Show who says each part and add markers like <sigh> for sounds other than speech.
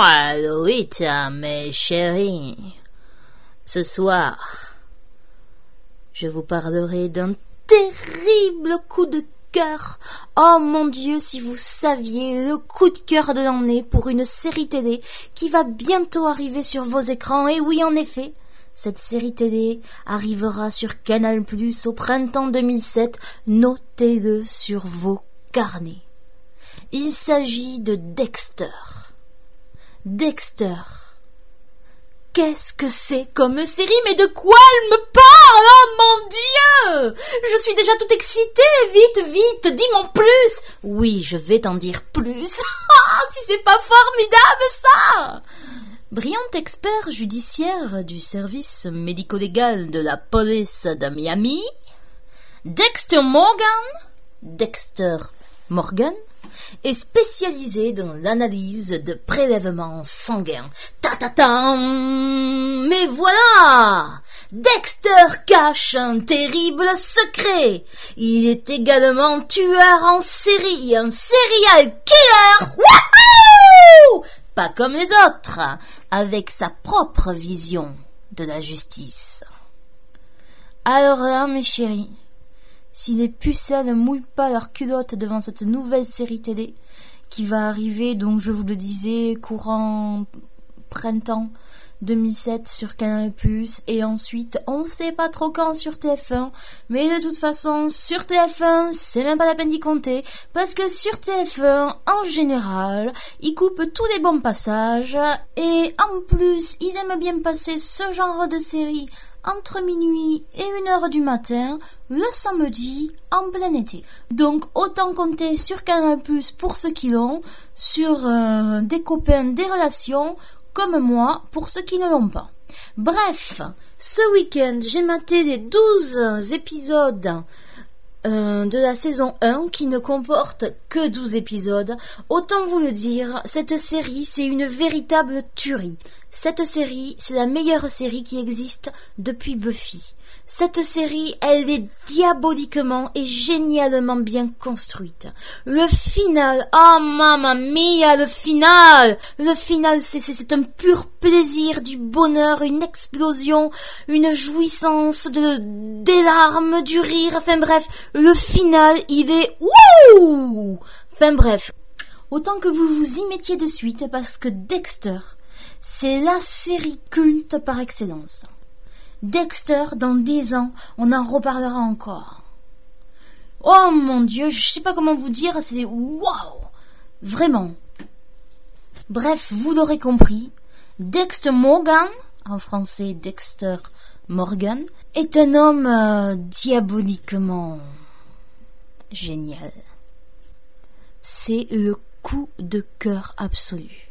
Speaker 1: Allô, Ita, mes chéris. Ce soir, je vous parlerai d'un terrible coup de cœur. Oh mon Dieu, si vous saviez le coup de cœur de l'année pour une série télé qui va bientôt arriver sur vos écrans. Et oui, en effet, cette série télé arrivera sur Canal Plus au printemps 2007. Notez-le sur vos carnets. Il s'agit de Dexter. Dexter. Qu'est-ce que c'est comme série Mais de quoi elle me parle? Oh mon Dieu Je suis déjà toute excitée Vite, vite, dis-moi plus Oui, je vais t'en dire plus. <laughs> Ah, si c'est pas formidable ça Brillant expert judiciaire du service médico-légal de la police de Miami, Dexter Morgan, Dexter Morgan, est spécialisé dans l'analyse de prélèvements sanguins. Ta ta ta Mais voilà Dexter cache un terrible secret. Il est également tueur en série, un serial killer. Wouhou Pas comme les autres, avec sa propre vision de la justice. Alors là, mes chéris, si les pucelles ne mouillent pas leurs culottes devant cette nouvelle série télé qui va arriver, donc je vous le disais, courant printemps 2007 sur Canal+, et ensuite on sait pas trop quand sur TF1, mais de toute façon sur TF1 c'est même pas la peine d'y compter, parce que sur TF1 en général ils coupent tous les bons passages, et en plus ils aiment bien passer ce genre de série entre minuit et une heure du matin le samedi en plein été. Donc autant compter sur Canal Plus pour ceux qui l'ont, sur euh, des copains, des relations, comme moi pour ceux qui ne l'ont pas. Bref, ce week-end j'ai maté les 12 épisodes euh, de la saison 1 qui ne comporte que 12 épisodes. Autant vous le dire, cette série c'est une véritable tuerie. Cette série, c'est la meilleure série qui existe depuis Buffy. Cette série, elle est diaboliquement et génialement bien construite. Le final, oh mamma mia, le final, le final, c'est, un pur plaisir, du bonheur, une explosion, une jouissance, de, des larmes, du rire, enfin bref, le final, il est ouh! Enfin bref, autant que vous vous y mettiez de suite parce que Dexter, c'est la série culte par excellence. Dexter, dans dix ans, on en reparlera encore. Oh mon dieu, je sais pas comment vous dire, c'est waouh! Vraiment. Bref, vous l'aurez compris, Dexter Morgan, en français Dexter Morgan, est un homme euh, diaboliquement génial. C'est le coup de cœur absolu.